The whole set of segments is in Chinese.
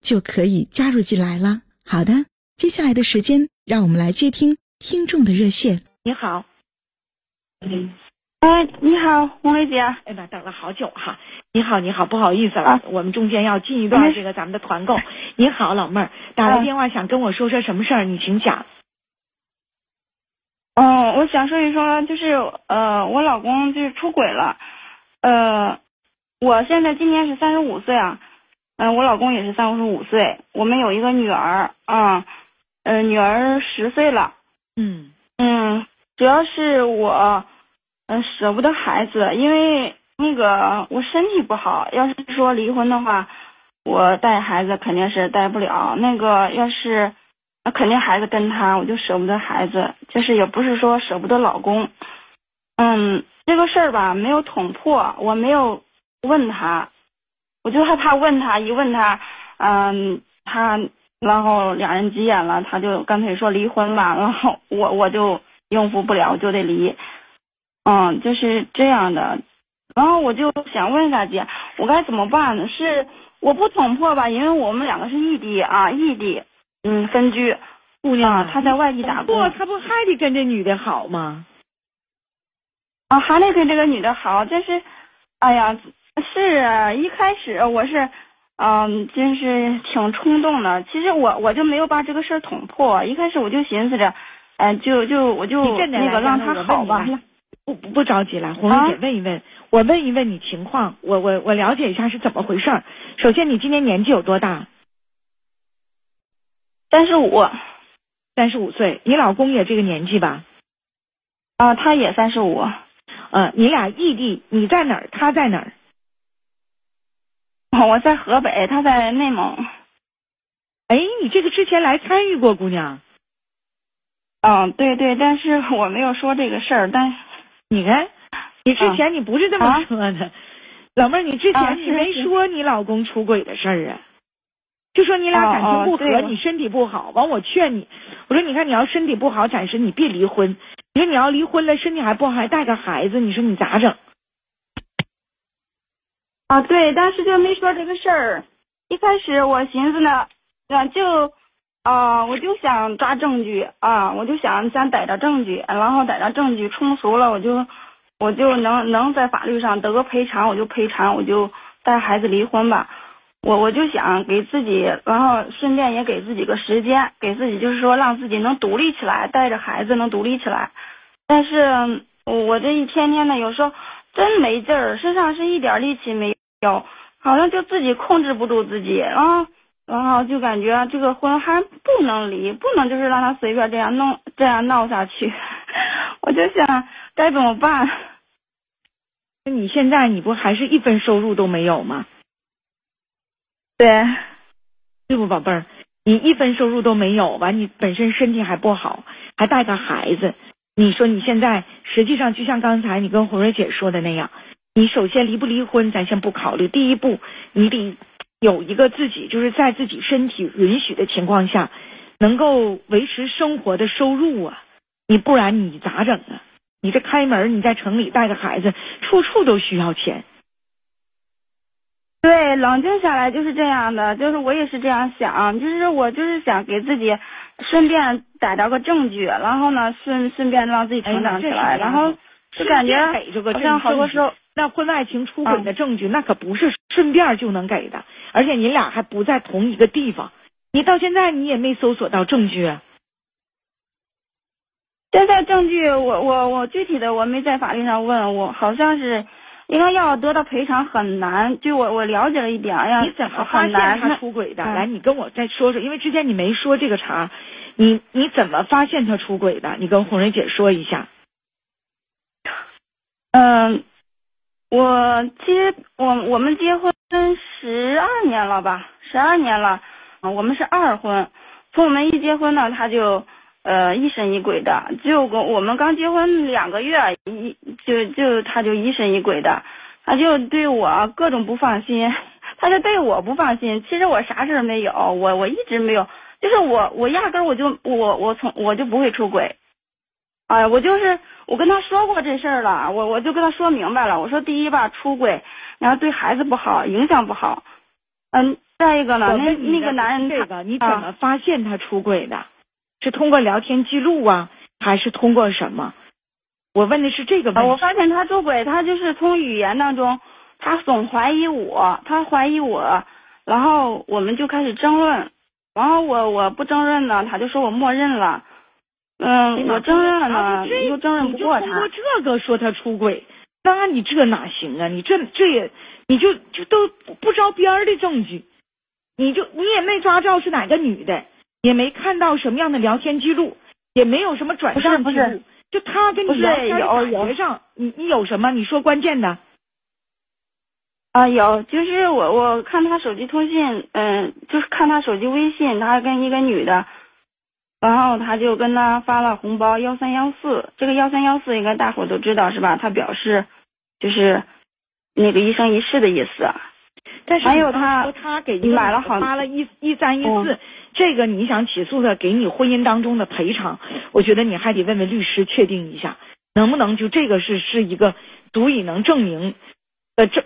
就可以加入进来了。好的，接下来的时间，让我们来接听听众的热线。你好，哎，你好，红梅姐。哎妈，等了好久哈。你好，你好，不好意思了，我们中间要进一段这个咱们的团购。你好，老妹儿，打来电话想跟我说说什么事儿？你请讲。嗯，我想说一说，就是呃，我老公就是出轨了，呃，我现在今年是三十五岁啊，嗯，我老公也是三十五岁，我们有一个女儿啊，呃，女儿十岁了，嗯嗯，主要是我嗯舍不得孩子，因为那个我身体不好，要是说离婚的话，我带孩子肯定是带不了，那个要是。那肯定孩子跟他，我就舍不得孩子，就是也不是说舍不得老公，嗯，这个事儿吧没有捅破，我没有问他，我就害怕问他，一问他，嗯，他然后俩人急眼了，他就干脆说离婚吧，然后我我就应付不了，就得离，嗯，就是这样的，然后我就想问一下姐，我该怎么办呢？是我不捅破吧，因为我们两个是异地啊，异地。嗯，分居，姑娘，他在外地打工，不，他不还得跟这女的好吗？啊，还得跟这个女的好，但是，哎呀，是啊，一开始我是，嗯，真是挺冲动的。其实我我就没有把这个事儿捅破，一开始我就寻思着，嗯，就就我就那个让他好吧。不不不着急了，红姐问一问，我问一问你情况，我我我了解一下是怎么回事。首先，你今年年纪有多大？三十五，三十五岁，你老公也这个年纪吧？啊，他也三十五。嗯，你俩异地，你在哪儿？他在哪儿？我在河北，他在内蒙。哎，你这个之前来参与过，姑娘。嗯，对对，但是 我没有说这个事儿。但你看，你之前你不是这么说的，老妹儿，你之前你没说你老公出轨的事儿啊？就说你俩感情不和，你身体不好，完我劝你，我说你看你要身体不好，暂时你别离婚。你说你要离婚了，身体还不好，还带个孩子，你说你咋整？啊，对，但是就没说这个事儿。一开始我寻思呢，就啊，我就想抓证据啊，我就想想逮着证据，然后逮着证据充足了，我就我就能能在法律上得个赔偿，我就赔偿，我就带孩子离婚吧。我我就想给自己，然后顺便也给自己个时间，给自己就是说让自己能独立起来，带着孩子能独立起来。但是我这一天天的，有时候真没劲儿，身上是一点力气没有，好像就自己控制不住自己，然后然后就感觉这个婚还不能离，不能就是让他随便这样弄这样闹下去。我就想该怎么办？那你现在你不还是一分收入都没有吗？对，对不，宝贝儿，你一分收入都没有，完你本身身体还不好，还带个孩子，你说你现在实际上就像刚才你跟红瑞姐说的那样，你首先离不离婚咱先不考虑，第一步你得有一个自己就是在自己身体允许的情况下，能够维持生活的收入啊，你不然你咋整啊？你这开门你在城里带个孩子，处处都需要钱。对，冷静下来就是这样的，就是我也是这样想，就是我就是想给自己顺便逮着个证据，然后呢顺顺便让自己成长起来，然后就感觉好像好多时候那婚外情出轨的证据，那可不是顺便就能给的，而且你俩还不在同一个地方，你到现在你也没搜索到证据啊？现在证据我我我具体的我没在法律上问，我好像是应该要得到赔偿很难。就我我了解了一点，哎呀，你怎么发现他出轨的？来，你跟我再说说，因为之前你没说这个茬，你你怎么发现他出轨的？你跟红蕊姐说一下。嗯，我结我我们结婚十二年了吧，十二年了，我们是二婚，从我们一结婚呢，他就。呃，疑神疑鬼的，就我我们刚结婚两个月，一就就他就疑神疑鬼的，他就对我各种不放心，他就对我不放心。其实我啥事儿没有，我我一直没有，就是我我压根我就我我从我就不会出轨，哎，我就是我跟他说过这事儿了，我我就跟他说明白了，我说第一吧，出轨然后对孩子不好，影响不好，嗯，再一个呢，那那个男人这个你怎么发现他出轨的？是通过聊天记录啊，还是通过什么？我问的是这个问题。我发现他出轨，他就是从语言当中，他总怀疑我，他怀疑我，然后我们就开始争论，然后我我不争论呢，他就说我默认了，嗯，我争论了你，又争论不过他。通过这个说他出轨，那你这哪行啊？你这这也，你就就都不着边儿的证据，你就你也没抓着是哪个女的。也没看到什么样的聊天记录，也没有什么转账记录，就他跟你聊天感觉上，你你有什么？你说关键的。啊，有，就是我我看他手机通信，嗯，就是看他手机微信，他跟一个女的，然后他就跟他发了红包幺三幺四，这个幺三幺四应该大伙都知道是吧？他表示就是那个一生一世的意思。但是还有他他给买了好发了一一三一四。这个你想起诉他，给你婚姻当中的赔偿，我觉得你还得问问律师确定一下，能不能就这个是是一个足以能证明，呃证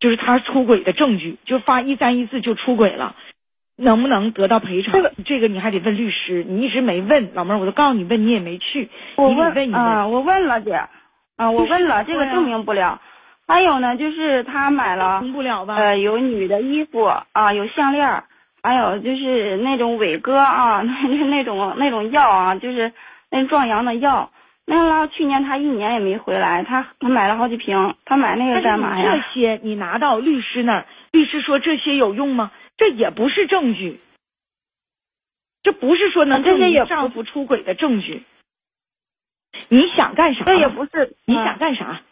就是他出轨的证据，就发一三一四就出轨了，能不能得到赔偿？这个这个你还得问律师，你一直没问，老妹儿，我都告诉你问，你也没去，我问啊，我问了姐，啊，我问了，这个证明不了。还有呢，就是他买了，不了吧？呃，有女的衣服啊，有项链。还有就是那种伟哥啊，那 那种那种药啊，就是那壮阳的药。那了，去年他一年也没回来，他他买了好几瓶。他买那个干嘛呀？这些你拿到律师那儿，律师说这些有用吗？这也不是证据，这不是说能证明丈夫出轨的证据。你想干啥？这也不是。你想干啥？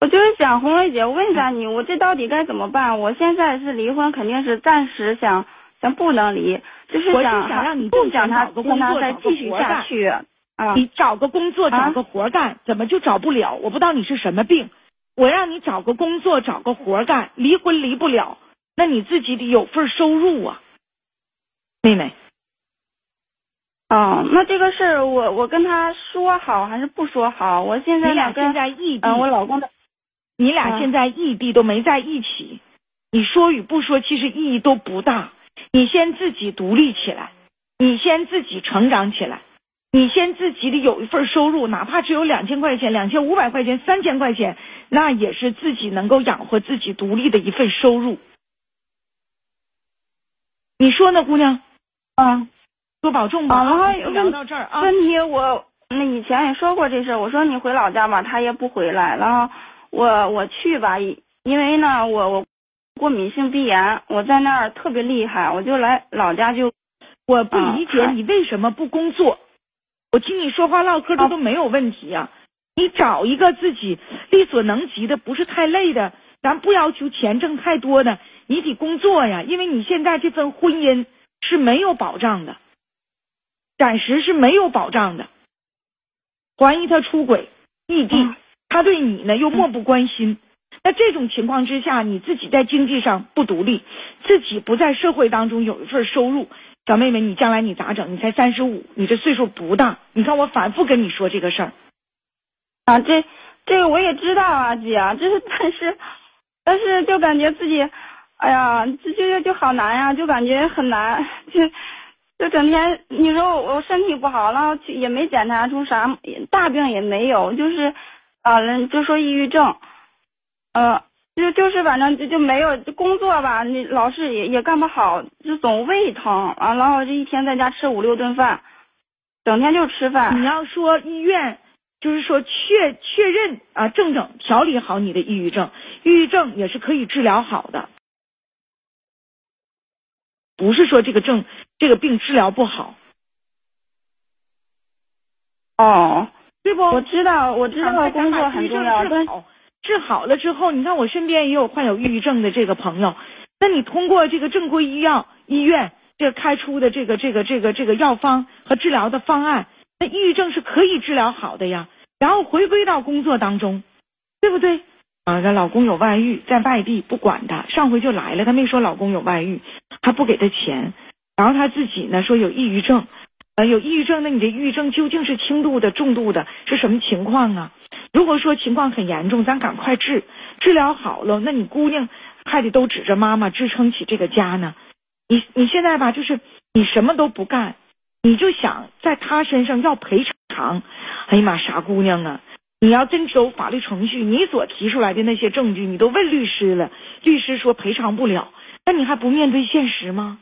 我就是想红梅姐问一下你，我这到底该怎么办？我现在是离婚，肯定是暂时想咱不能离，就是想想让你不想他跟他再继续下去啊！你找个工作，找个活干，怎么就找不了？我不知道你是什么病，我让你找个工作，找个活干，离婚离不了，那你自己得有份收入啊，妹妹。哦，那这个事儿我我跟他说好还是不说好？我现在你俩现在异地，我老公的。你俩现在异地都没在一起，你说与不说其实意义都不大。你先自己独立起来，你先自己成长起来，你先自己得有一份收入，哪怕只有两千块钱、两千五百块钱、三千块钱，那也是自己能够养活自己独立的一份收入。你说呢，姑娘？啊，多保重吧。然后聊到这儿啊。问题我那以前也说过这事，我说你回老家吧，他也不回来，然后。我我去吧，因为呢，我我过敏性鼻炎，我在那儿特别厉害，我就来老家就。我不理解你为什么不工作，我听你说话唠嗑这都没有问题啊。你找一个自己力所能及的，不是太累的，咱不要求钱挣太多的，你得工作呀，因为你现在这份婚姻是没有保障的，暂时是没有保障的。怀疑他出轨，异地。他对你呢又漠不关心，那这种情况之下，你自己在经济上不独立，自己不在社会当中有一份收入，小妹妹，你将来你咋整？你才三十五，你这岁数不大。你看我反复跟你说这个事儿，啊，这这个我也知道啊，姐，这是但是但是就感觉自己，哎呀，这就就好难呀，就感觉很难，就就整天你说我我身体不好，然后也没检查出啥大病也没有，就是。啊，人就说抑郁症，呃，就就是反正就就没有工作吧，你老是也也干不好，就总胃疼啊，然后这一天在家吃五六顿饭，整天就吃饭。你要说医院，就是说确确认啊，正正调理好你的抑郁症，抑郁症也是可以治疗好的，不是说这个症这个病治疗不好，哦，对不？我知道，我知道工作很重要，但治好了之后，你看我身边也有患有抑郁症的这个朋友，那你通过这个正规医药医院这个开出的这个这个这个这个药方和治疗的方案，那抑郁症是可以治疗好的呀。然后回归到工作当中，对不对？啊，那老公有外遇，在外地不管他，上回就来了，他没说老公有外遇，他不给他钱，然后他自己呢说有抑郁症，呃，有抑郁症，那你这抑郁症究竟是轻度的、重度的，是什么情况啊？如果说情况很严重，咱赶快治，治疗好了，那你姑娘还得都指着妈妈支撑起这个家呢。你你现在吧，就是你什么都不干，你就想在他身上要赔偿。哎呀妈，傻姑娘啊！你要真走法律程序，你所提出来的那些证据，你都问律师了，律师说赔偿不了，那你还不面对现实吗？